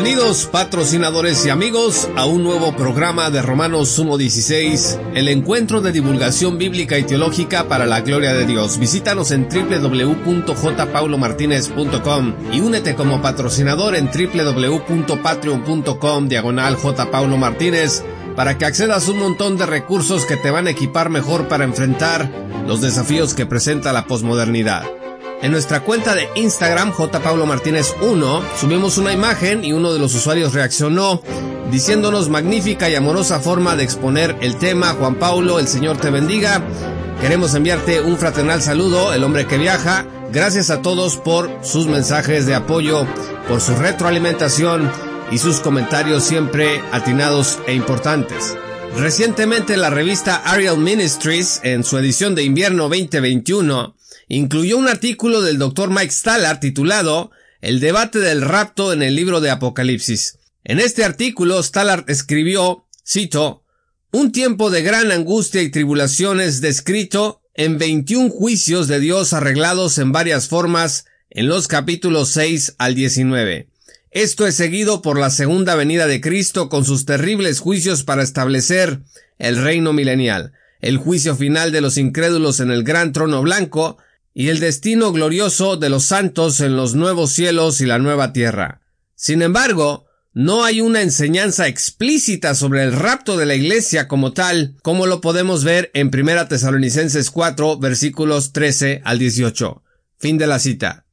Bienvenidos patrocinadores y amigos a un nuevo programa de Romanos 1.16, el encuentro de divulgación bíblica y teológica para la gloria de Dios. Visítanos en www.jpaulomartinez.com y únete como patrocinador en www.patreon.com diagonal Martínez para que accedas a un montón de recursos que te van a equipar mejor para enfrentar los desafíos que presenta la posmodernidad. En nuestra cuenta de Instagram, J. Paulo Martínez 1, subimos una imagen y uno de los usuarios reaccionó diciéndonos magnífica y amorosa forma de exponer el tema. Juan Paulo, el Señor te bendiga. Queremos enviarte un fraternal saludo, el hombre que viaja. Gracias a todos por sus mensajes de apoyo, por su retroalimentación y sus comentarios siempre atinados e importantes. Recientemente la revista Ariel Ministries, en su edición de invierno 2021, incluyó un artículo del Dr. Mike Stallard titulado El debate del rapto en el libro de Apocalipsis. En este artículo, Stallard escribió, cito, un tiempo de gran angustia y tribulaciones descrito en 21 juicios de Dios arreglados en varias formas en los capítulos 6 al 19. Esto es seguido por la segunda venida de Cristo con sus terribles juicios para establecer el reino milenial, el juicio final de los incrédulos en el gran trono blanco y el destino glorioso de los santos en los nuevos cielos y la nueva tierra. Sin embargo, no hay una enseñanza explícita sobre el rapto de la iglesia como tal, como lo podemos ver en 1 Tesalonicenses 4 versículos 13 al 18. Fin de la cita.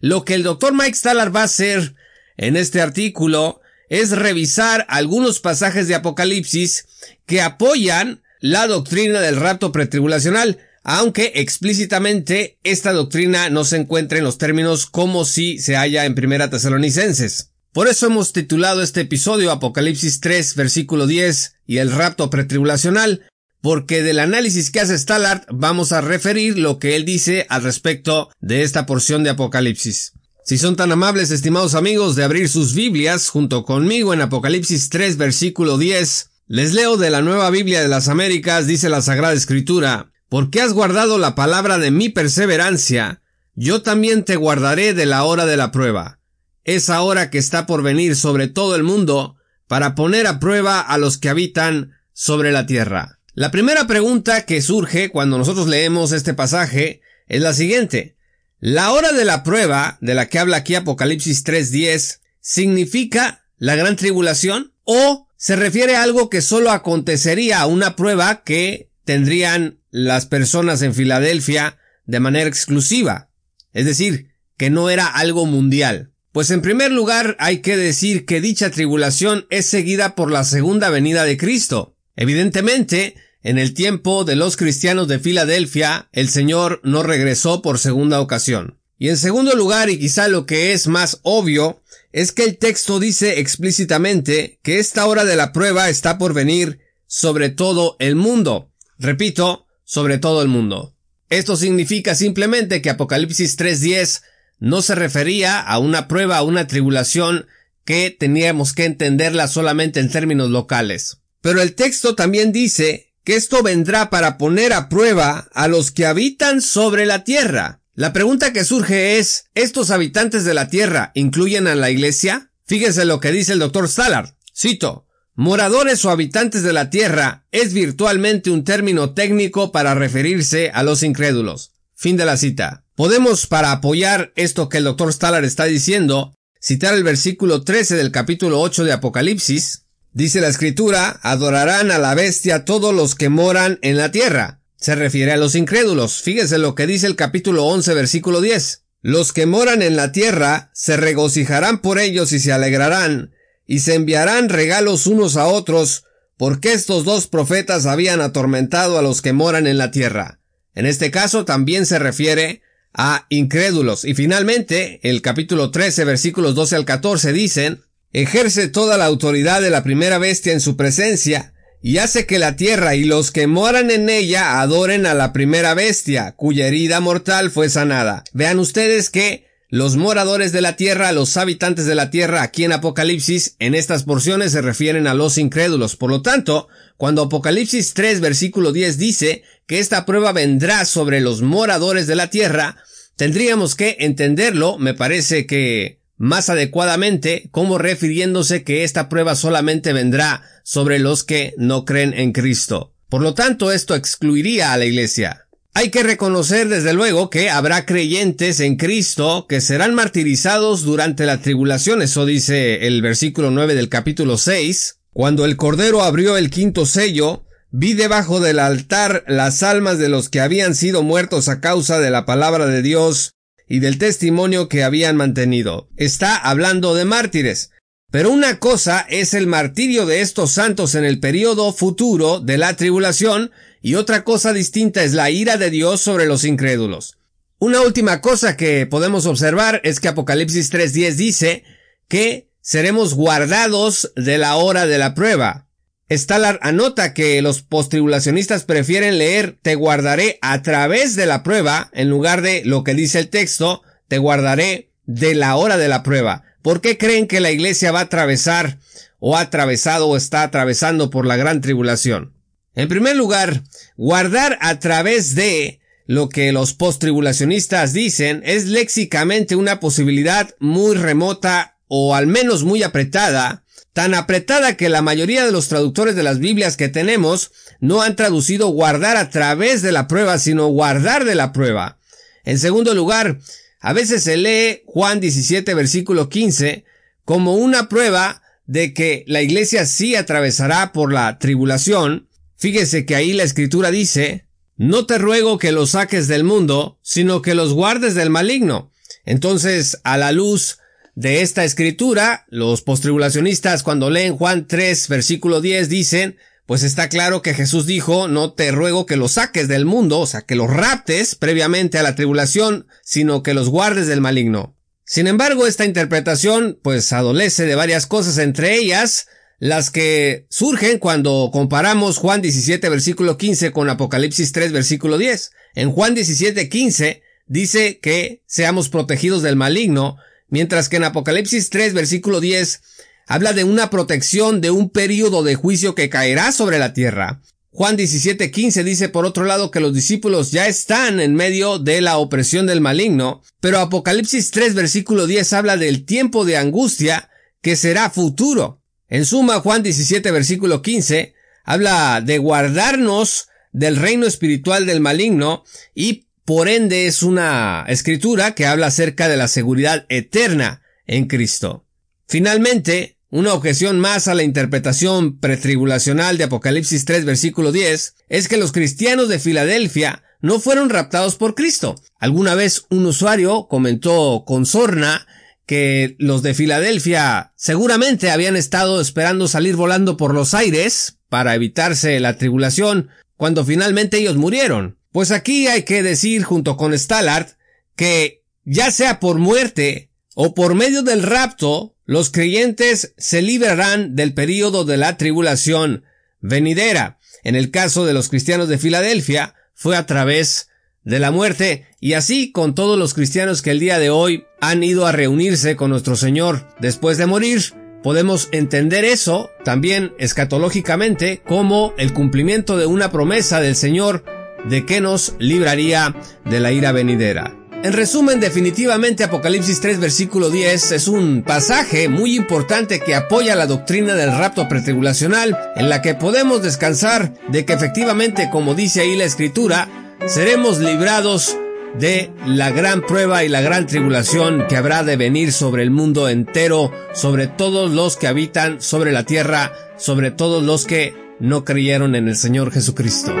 Lo que el doctor Mike Stallard va a hacer en este artículo es revisar algunos pasajes de Apocalipsis que apoyan la doctrina del rapto pretribulacional, aunque explícitamente esta doctrina no se encuentra en los términos como si se halla en Primera Tesalonicenses. Por eso hemos titulado este episodio Apocalipsis 3 versículo 10 y el rapto pretribulacional, porque del análisis que hace Stallard vamos a referir lo que él dice al respecto de esta porción de Apocalipsis. Si son tan amables, estimados amigos, de abrir sus Biblias junto conmigo en Apocalipsis 3 versículo 10, les leo de la Nueva Biblia de las Américas, dice la Sagrada Escritura, porque has guardado la palabra de mi perseverancia, yo también te guardaré de la hora de la prueba, esa hora que está por venir sobre todo el mundo, para poner a prueba a los que habitan sobre la tierra. La primera pregunta que surge cuando nosotros leemos este pasaje es la siguiente. ¿La hora de la prueba, de la que habla aquí Apocalipsis 3.10, significa la gran tribulación? ¿O se refiere a algo que solo acontecería a una prueba que tendrían las personas en Filadelfia de manera exclusiva, es decir, que no era algo mundial. Pues en primer lugar hay que decir que dicha tribulación es seguida por la segunda venida de Cristo. Evidentemente, en el tiempo de los cristianos de Filadelfia, el Señor no regresó por segunda ocasión. Y en segundo lugar, y quizá lo que es más obvio, es que el texto dice explícitamente que esta hora de la prueba está por venir sobre todo el mundo. Repito, sobre todo el mundo. Esto significa simplemente que Apocalipsis 3.10 no se refería a una prueba, a una tribulación que teníamos que entenderla solamente en términos locales. Pero el texto también dice que esto vendrá para poner a prueba a los que habitan sobre la tierra. La pregunta que surge es, ¿estos habitantes de la tierra incluyen a la iglesia? Fíjense lo que dice el doctor Stallard. Cito, Moradores o habitantes de la Tierra es virtualmente un término técnico para referirse a los incrédulos. Fin de la cita. Podemos, para apoyar esto que el doctor Stallard está diciendo, citar el versículo 13 del capítulo 8 de Apocalipsis. Dice la escritura, adorarán a la bestia todos los que moran en la tierra. Se refiere a los incrédulos. Fíjese lo que dice el capítulo 11 versículo 10. Los que moran en la tierra se regocijarán por ellos y se alegrarán, y se enviarán regalos unos a otros, porque estos dos profetas habían atormentado a los que moran en la tierra. En este caso también se refiere a incrédulos. Y finalmente, el capítulo 13, versículos 12 al 14 dicen, ejerce toda la autoridad de la primera bestia en su presencia, y hace que la tierra y los que moran en ella adoren a la primera bestia, cuya herida mortal fue sanada. Vean ustedes que los moradores de la tierra, los habitantes de la tierra aquí en Apocalipsis, en estas porciones se refieren a los incrédulos. Por lo tanto, cuando Apocalipsis 3 versículo 10 dice que esta prueba vendrá sobre los moradores de la tierra, tendríamos que entenderlo, me parece que más adecuadamente, como refiriéndose que esta prueba solamente vendrá sobre los que no creen en Cristo. Por lo tanto, esto excluiría a la iglesia. Hay que reconocer desde luego que habrá creyentes en Cristo que serán martirizados durante la tribulación, eso dice el versículo 9 del capítulo 6. Cuando el Cordero abrió el quinto sello, vi debajo del altar las almas de los que habían sido muertos a causa de la palabra de Dios y del testimonio que habían mantenido. Está hablando de mártires. Pero una cosa es el martirio de estos santos en el periodo futuro de la tribulación y otra cosa distinta es la ira de Dios sobre los incrédulos. Una última cosa que podemos observar es que Apocalipsis 3.10 dice que seremos guardados de la hora de la prueba. Stalar anota que los postribulacionistas prefieren leer te guardaré a través de la prueba en lugar de lo que dice el texto te guardaré de la hora de la prueba. ¿Por qué creen que la iglesia va a atravesar o ha atravesado o está atravesando por la gran tribulación? En primer lugar, guardar a través de lo que los postribulacionistas dicen es léxicamente una posibilidad muy remota o al menos muy apretada, tan apretada que la mayoría de los traductores de las Biblias que tenemos no han traducido guardar a través de la prueba, sino guardar de la prueba. En segundo lugar, a veces se lee Juan 17 versículo 15 como una prueba de que la iglesia sí atravesará por la tribulación, Fíjese que ahí la escritura dice, no te ruego que los saques del mundo, sino que los guardes del maligno. Entonces, a la luz de esta escritura, los postribulacionistas cuando leen Juan 3 versículo 10 dicen, pues está claro que Jesús dijo, no te ruego que los saques del mundo, o sea, que los raptes previamente a la tribulación, sino que los guardes del maligno. Sin embargo, esta interpretación, pues adolece de varias cosas, entre ellas, las que surgen cuando comparamos Juan 17 versículo 15 con Apocalipsis 3 versículo 10. En Juan 17 15 dice que seamos protegidos del maligno, mientras que en Apocalipsis 3 versículo 10 habla de una protección de un período de juicio que caerá sobre la tierra. Juan 17:15 dice por otro lado que los discípulos ya están en medio de la opresión del maligno, pero Apocalipsis 3 versículo 10 habla del tiempo de angustia que será futuro. En suma, Juan 17, versículo 15, habla de guardarnos del reino espiritual del maligno y por ende es una escritura que habla acerca de la seguridad eterna en Cristo. Finalmente, una objeción más a la interpretación pretribulacional de Apocalipsis 3 versículo 10 es que los cristianos de Filadelfia no fueron raptados por Cristo. Alguna vez un usuario comentó con sorna que los de Filadelfia seguramente habían estado esperando salir volando por los aires para evitarse la tribulación cuando finalmente ellos murieron. Pues aquí hay que decir junto con Stallard que ya sea por muerte o por medio del rapto, los creyentes se librarán del período de la tribulación venidera. En el caso de los cristianos de Filadelfia, fue a través de la muerte y así con todos los cristianos que el día de hoy han ido a reunirse con nuestro Señor después de morir. Podemos entender eso también escatológicamente como el cumplimiento de una promesa del Señor de que nos libraría de la ira venidera. En resumen, definitivamente Apocalipsis 3 versículo 10 es un pasaje muy importante que apoya la doctrina del rapto pretribulacional, en la que podemos descansar de que efectivamente, como dice ahí la escritura, seremos librados de la gran prueba y la gran tribulación que habrá de venir sobre el mundo entero, sobre todos los que habitan sobre la tierra, sobre todos los que no creyeron en el Señor Jesucristo.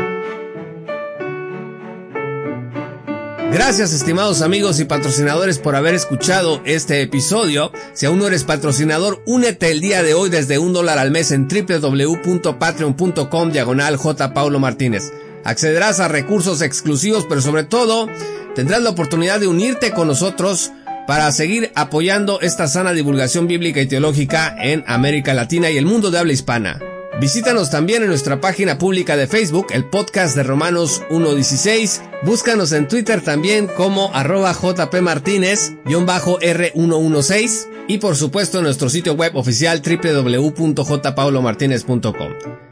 Gracias estimados amigos y patrocinadores por haber escuchado este episodio. Si aún no eres patrocinador, únete el día de hoy desde un dólar al mes en www.patreon.com diagonal J. Paulo Martínez. Accederás a recursos exclusivos, pero sobre todo tendrás la oportunidad de unirte con nosotros para seguir apoyando esta sana divulgación bíblica y teológica en América Latina y el mundo de habla hispana. Visítanos también en nuestra página pública de Facebook, el podcast de Romanos 1.16. Búscanos en Twitter también como arroba jpmartínez-r116 y por supuesto en nuestro sitio web oficial www.jpaulomartinez.com.